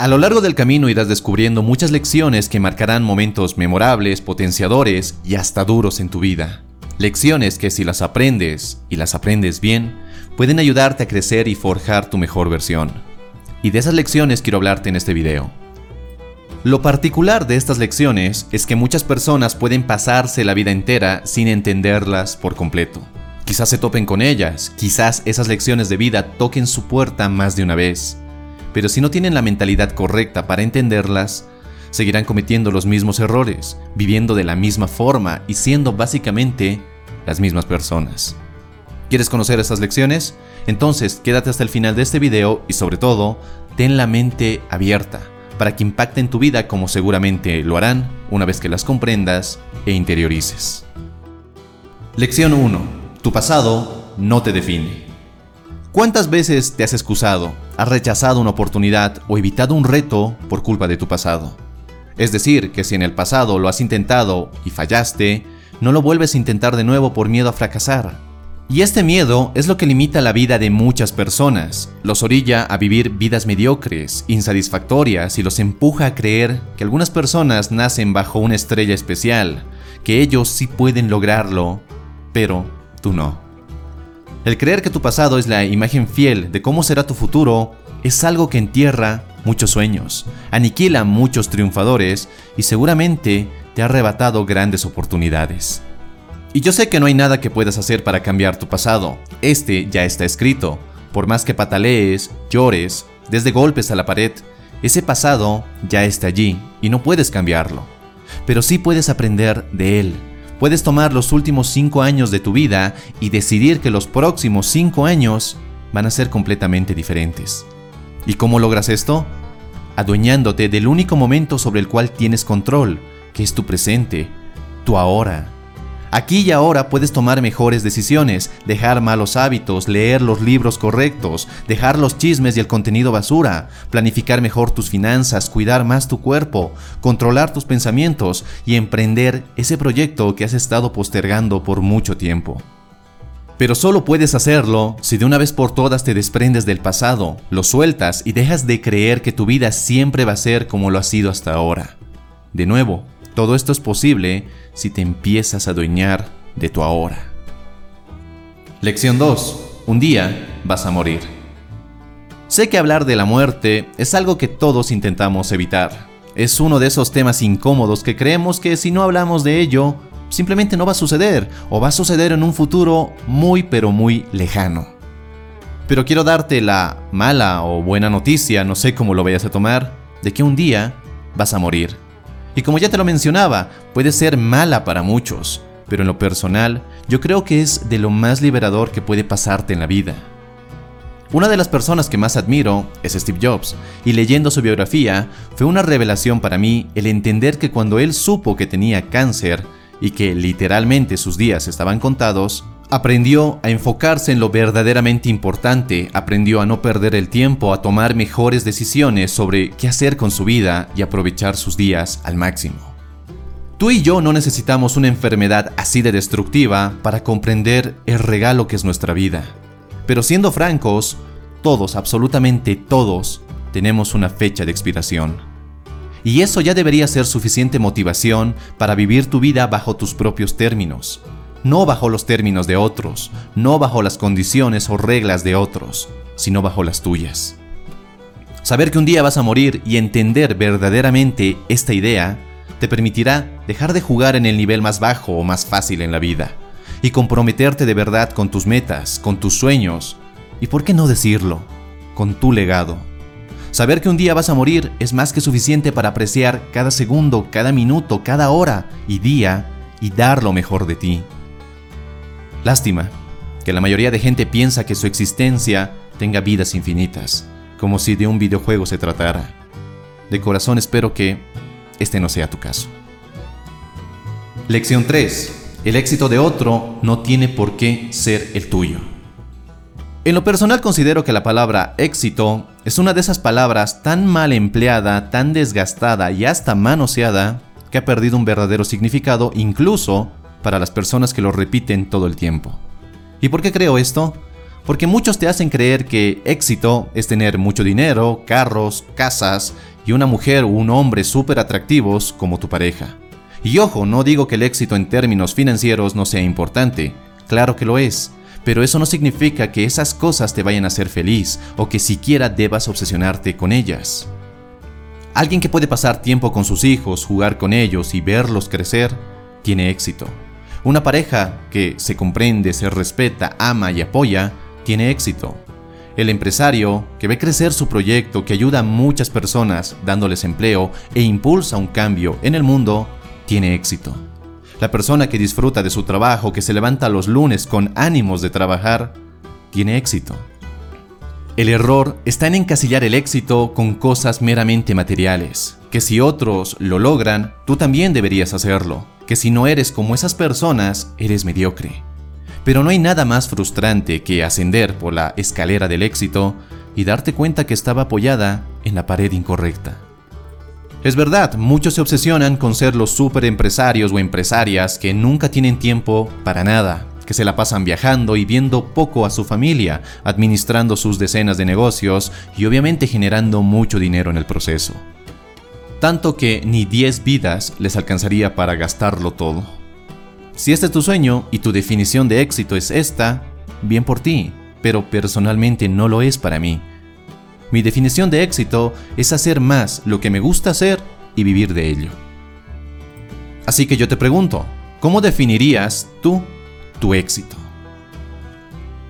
A lo largo del camino irás descubriendo muchas lecciones que marcarán momentos memorables, potenciadores y hasta duros en tu vida. Lecciones que si las aprendes y las aprendes bien, pueden ayudarte a crecer y forjar tu mejor versión. Y de esas lecciones quiero hablarte en este video. Lo particular de estas lecciones es que muchas personas pueden pasarse la vida entera sin entenderlas por completo. Quizás se topen con ellas, quizás esas lecciones de vida toquen su puerta más de una vez, pero si no tienen la mentalidad correcta para entenderlas, seguirán cometiendo los mismos errores, viviendo de la misma forma y siendo básicamente las mismas personas. ¿Quieres conocer estas lecciones? Entonces quédate hasta el final de este video y sobre todo, ten la mente abierta para que impacten tu vida como seguramente lo harán una vez que las comprendas e interiorices. Lección 1. Tu pasado no te define. ¿Cuántas veces te has excusado, has rechazado una oportunidad o evitado un reto por culpa de tu pasado? Es decir, que si en el pasado lo has intentado y fallaste, no lo vuelves a intentar de nuevo por miedo a fracasar. Y este miedo es lo que limita la vida de muchas personas, los orilla a vivir vidas mediocres, insatisfactorias y los empuja a creer que algunas personas nacen bajo una estrella especial, que ellos sí pueden lograrlo, pero tú no. El creer que tu pasado es la imagen fiel de cómo será tu futuro es algo que entierra muchos sueños, aniquila muchos triunfadores y seguramente te ha arrebatado grandes oportunidades. Y yo sé que no hay nada que puedas hacer para cambiar tu pasado, este ya está escrito. Por más que patalees, llores, desde golpes a la pared, ese pasado ya está allí y no puedes cambiarlo. Pero sí puedes aprender de él Puedes tomar los últimos 5 años de tu vida y decidir que los próximos 5 años van a ser completamente diferentes. ¿Y cómo logras esto? Adueñándote del único momento sobre el cual tienes control, que es tu presente, tu ahora. Aquí y ahora puedes tomar mejores decisiones, dejar malos hábitos, leer los libros correctos, dejar los chismes y el contenido basura, planificar mejor tus finanzas, cuidar más tu cuerpo, controlar tus pensamientos y emprender ese proyecto que has estado postergando por mucho tiempo. Pero solo puedes hacerlo si de una vez por todas te desprendes del pasado, lo sueltas y dejas de creer que tu vida siempre va a ser como lo ha sido hasta ahora. De nuevo, todo esto es posible si te empiezas a adueñar de tu ahora. Lección 2. Un día vas a morir. Sé que hablar de la muerte es algo que todos intentamos evitar. Es uno de esos temas incómodos que creemos que si no hablamos de ello, simplemente no va a suceder o va a suceder en un futuro muy pero muy lejano. Pero quiero darte la mala o buena noticia, no sé cómo lo vayas a tomar, de que un día vas a morir. Y como ya te lo mencionaba, puede ser mala para muchos, pero en lo personal yo creo que es de lo más liberador que puede pasarte en la vida. Una de las personas que más admiro es Steve Jobs, y leyendo su biografía fue una revelación para mí el entender que cuando él supo que tenía cáncer y que literalmente sus días estaban contados, Aprendió a enfocarse en lo verdaderamente importante, aprendió a no perder el tiempo, a tomar mejores decisiones sobre qué hacer con su vida y aprovechar sus días al máximo. Tú y yo no necesitamos una enfermedad así de destructiva para comprender el regalo que es nuestra vida. Pero siendo francos, todos, absolutamente todos, tenemos una fecha de expiración. Y eso ya debería ser suficiente motivación para vivir tu vida bajo tus propios términos no bajo los términos de otros, no bajo las condiciones o reglas de otros, sino bajo las tuyas. Saber que un día vas a morir y entender verdaderamente esta idea te permitirá dejar de jugar en el nivel más bajo o más fácil en la vida y comprometerte de verdad con tus metas, con tus sueños y, por qué no decirlo, con tu legado. Saber que un día vas a morir es más que suficiente para apreciar cada segundo, cada minuto, cada hora y día y dar lo mejor de ti. Lástima que la mayoría de gente piensa que su existencia tenga vidas infinitas, como si de un videojuego se tratara. De corazón espero que este no sea tu caso. Lección 3. El éxito de otro no tiene por qué ser el tuyo. En lo personal considero que la palabra éxito es una de esas palabras tan mal empleada, tan desgastada y hasta manoseada que ha perdido un verdadero significado incluso para las personas que lo repiten todo el tiempo. ¿Y por qué creo esto? Porque muchos te hacen creer que éxito es tener mucho dinero, carros, casas y una mujer o un hombre súper atractivos como tu pareja. Y ojo, no digo que el éxito en términos financieros no sea importante, claro que lo es, pero eso no significa que esas cosas te vayan a hacer feliz o que siquiera debas obsesionarte con ellas. Alguien que puede pasar tiempo con sus hijos, jugar con ellos y verlos crecer, tiene éxito. Una pareja que se comprende, se respeta, ama y apoya, tiene éxito. El empresario que ve crecer su proyecto, que ayuda a muchas personas dándoles empleo e impulsa un cambio en el mundo, tiene éxito. La persona que disfruta de su trabajo, que se levanta los lunes con ánimos de trabajar, tiene éxito. El error está en encasillar el éxito con cosas meramente materiales, que si otros lo logran, tú también deberías hacerlo, que si no eres como esas personas, eres mediocre. Pero no hay nada más frustrante que ascender por la escalera del éxito y darte cuenta que estaba apoyada en la pared incorrecta. Es verdad, muchos se obsesionan con ser los super empresarios o empresarias que nunca tienen tiempo para nada, que se la pasan viajando y viendo poco a su familia, administrando sus decenas de negocios y obviamente generando mucho dinero en el proceso. Tanto que ni 10 vidas les alcanzaría para gastarlo todo. Si este es tu sueño y tu definición de éxito es esta, bien por ti, pero personalmente no lo es para mí. Mi definición de éxito es hacer más lo que me gusta hacer y vivir de ello. Así que yo te pregunto, ¿cómo definirías tú tu éxito?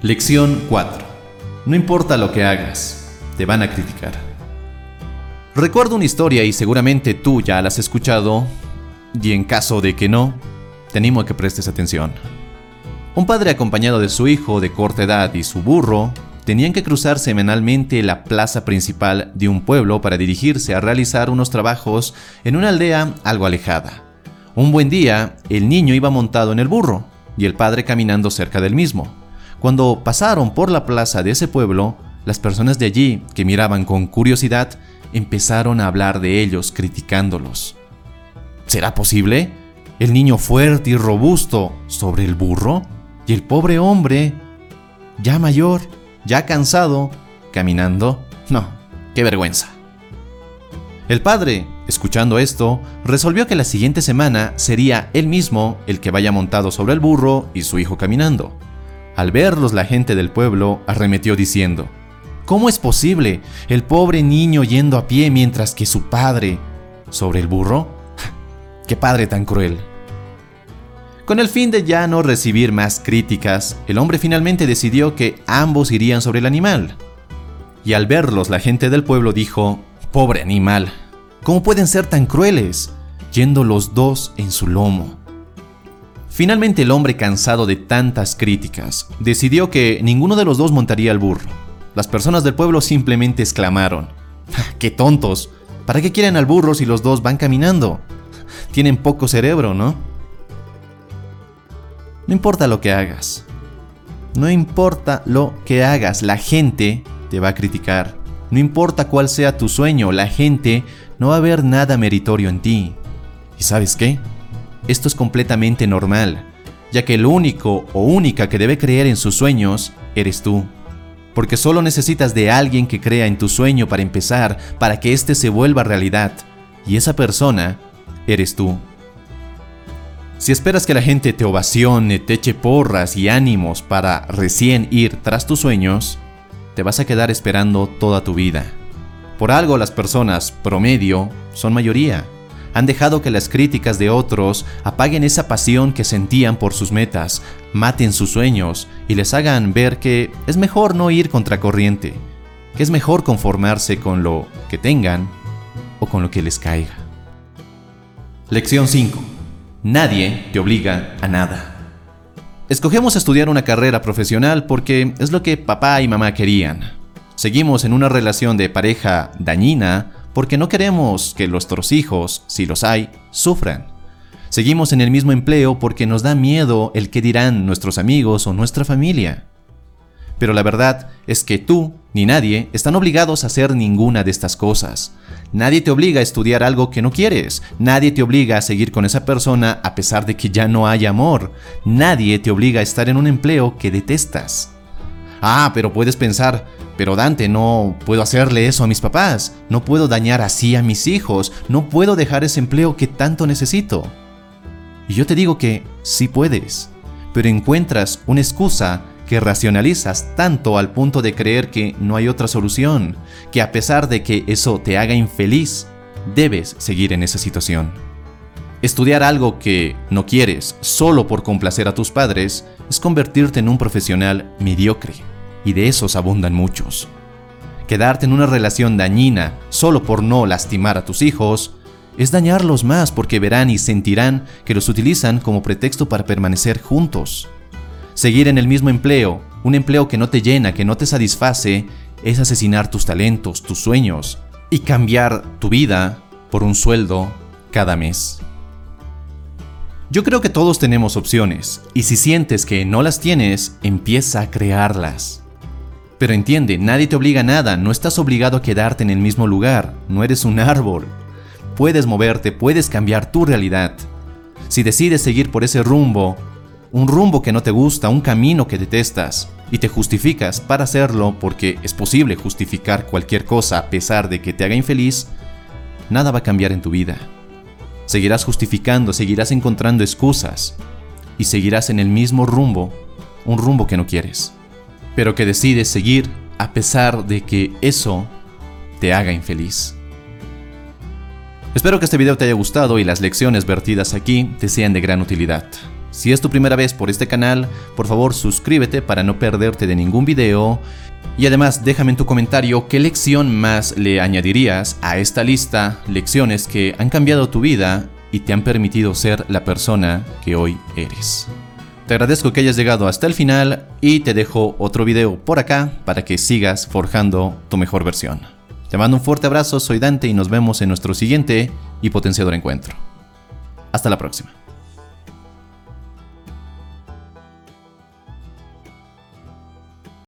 Lección 4. No importa lo que hagas, te van a criticar. Recuerdo una historia y seguramente tú ya la has escuchado, y en caso de que no, te animo a que prestes atención. Un padre acompañado de su hijo de corta edad y su burro tenían que cruzar semanalmente la plaza principal de un pueblo para dirigirse a realizar unos trabajos en una aldea algo alejada. Un buen día, el niño iba montado en el burro y el padre caminando cerca del mismo. Cuando pasaron por la plaza de ese pueblo, las personas de allí, que miraban con curiosidad, empezaron a hablar de ellos, criticándolos. ¿Será posible? El niño fuerte y robusto sobre el burro y el pobre hombre, ya mayor, ya cansado, caminando. No, qué vergüenza. El padre, escuchando esto, resolvió que la siguiente semana sería él mismo el que vaya montado sobre el burro y su hijo caminando. Al verlos la gente del pueblo arremetió diciendo, ¿Cómo es posible el pobre niño yendo a pie mientras que su padre sobre el burro? ¡Qué padre tan cruel! Con el fin de ya no recibir más críticas, el hombre finalmente decidió que ambos irían sobre el animal. Y al verlos, la gente del pueblo dijo, Pobre animal, ¿cómo pueden ser tan crueles? Yendo los dos en su lomo. Finalmente el hombre, cansado de tantas críticas, decidió que ninguno de los dos montaría el burro. Las personas del pueblo simplemente exclamaron, ¡Qué tontos! ¿Para qué quieren al burro si los dos van caminando? Tienen poco cerebro, ¿no? No importa lo que hagas. No importa lo que hagas, la gente te va a criticar. No importa cuál sea tu sueño, la gente no va a ver nada meritorio en ti. ¿Y sabes qué? Esto es completamente normal, ya que el único o única que debe creer en sus sueños eres tú. Porque solo necesitas de alguien que crea en tu sueño para empezar, para que éste se vuelva realidad. Y esa persona eres tú. Si esperas que la gente te ovacione, te eche porras y ánimos para recién ir tras tus sueños, te vas a quedar esperando toda tu vida. Por algo las personas, promedio, son mayoría. Han dejado que las críticas de otros apaguen esa pasión que sentían por sus metas, maten sus sueños y les hagan ver que es mejor no ir contracorriente, que es mejor conformarse con lo que tengan o con lo que les caiga. Lección 5 Nadie te obliga a nada. Escogemos estudiar una carrera profesional porque es lo que papá y mamá querían. Seguimos en una relación de pareja dañina porque no queremos que nuestros hijos, si los hay, sufran. Seguimos en el mismo empleo porque nos da miedo el que dirán nuestros amigos o nuestra familia. Pero la verdad es que tú ni nadie están obligados a hacer ninguna de estas cosas. Nadie te obliga a estudiar algo que no quieres. Nadie te obliga a seguir con esa persona a pesar de que ya no haya amor. Nadie te obliga a estar en un empleo que detestas. Ah, pero puedes pensar, pero Dante, no puedo hacerle eso a mis papás, no puedo dañar así a mis hijos, no puedo dejar ese empleo que tanto necesito. Y yo te digo que sí puedes, pero encuentras una excusa que racionalizas tanto al punto de creer que no hay otra solución, que a pesar de que eso te haga infeliz, debes seguir en esa situación. Estudiar algo que no quieres solo por complacer a tus padres es convertirte en un profesional mediocre, y de esos abundan muchos. Quedarte en una relación dañina solo por no lastimar a tus hijos es dañarlos más porque verán y sentirán que los utilizan como pretexto para permanecer juntos. Seguir en el mismo empleo, un empleo que no te llena, que no te satisface, es asesinar tus talentos, tus sueños y cambiar tu vida por un sueldo cada mes. Yo creo que todos tenemos opciones, y si sientes que no las tienes, empieza a crearlas. Pero entiende, nadie te obliga a nada, no estás obligado a quedarte en el mismo lugar, no eres un árbol. Puedes moverte, puedes cambiar tu realidad. Si decides seguir por ese rumbo, un rumbo que no te gusta, un camino que detestas, y te justificas para hacerlo porque es posible justificar cualquier cosa a pesar de que te haga infeliz, nada va a cambiar en tu vida. Seguirás justificando, seguirás encontrando excusas y seguirás en el mismo rumbo, un rumbo que no quieres, pero que decides seguir a pesar de que eso te haga infeliz. Espero que este video te haya gustado y las lecciones vertidas aquí te sean de gran utilidad. Si es tu primera vez por este canal, por favor suscríbete para no perderte de ningún video y además déjame en tu comentario qué lección más le añadirías a esta lista, lecciones que han cambiado tu vida y te han permitido ser la persona que hoy eres. Te agradezco que hayas llegado hasta el final y te dejo otro video por acá para que sigas forjando tu mejor versión. Te mando un fuerte abrazo, soy Dante y nos vemos en nuestro siguiente y potenciador encuentro. Hasta la próxima.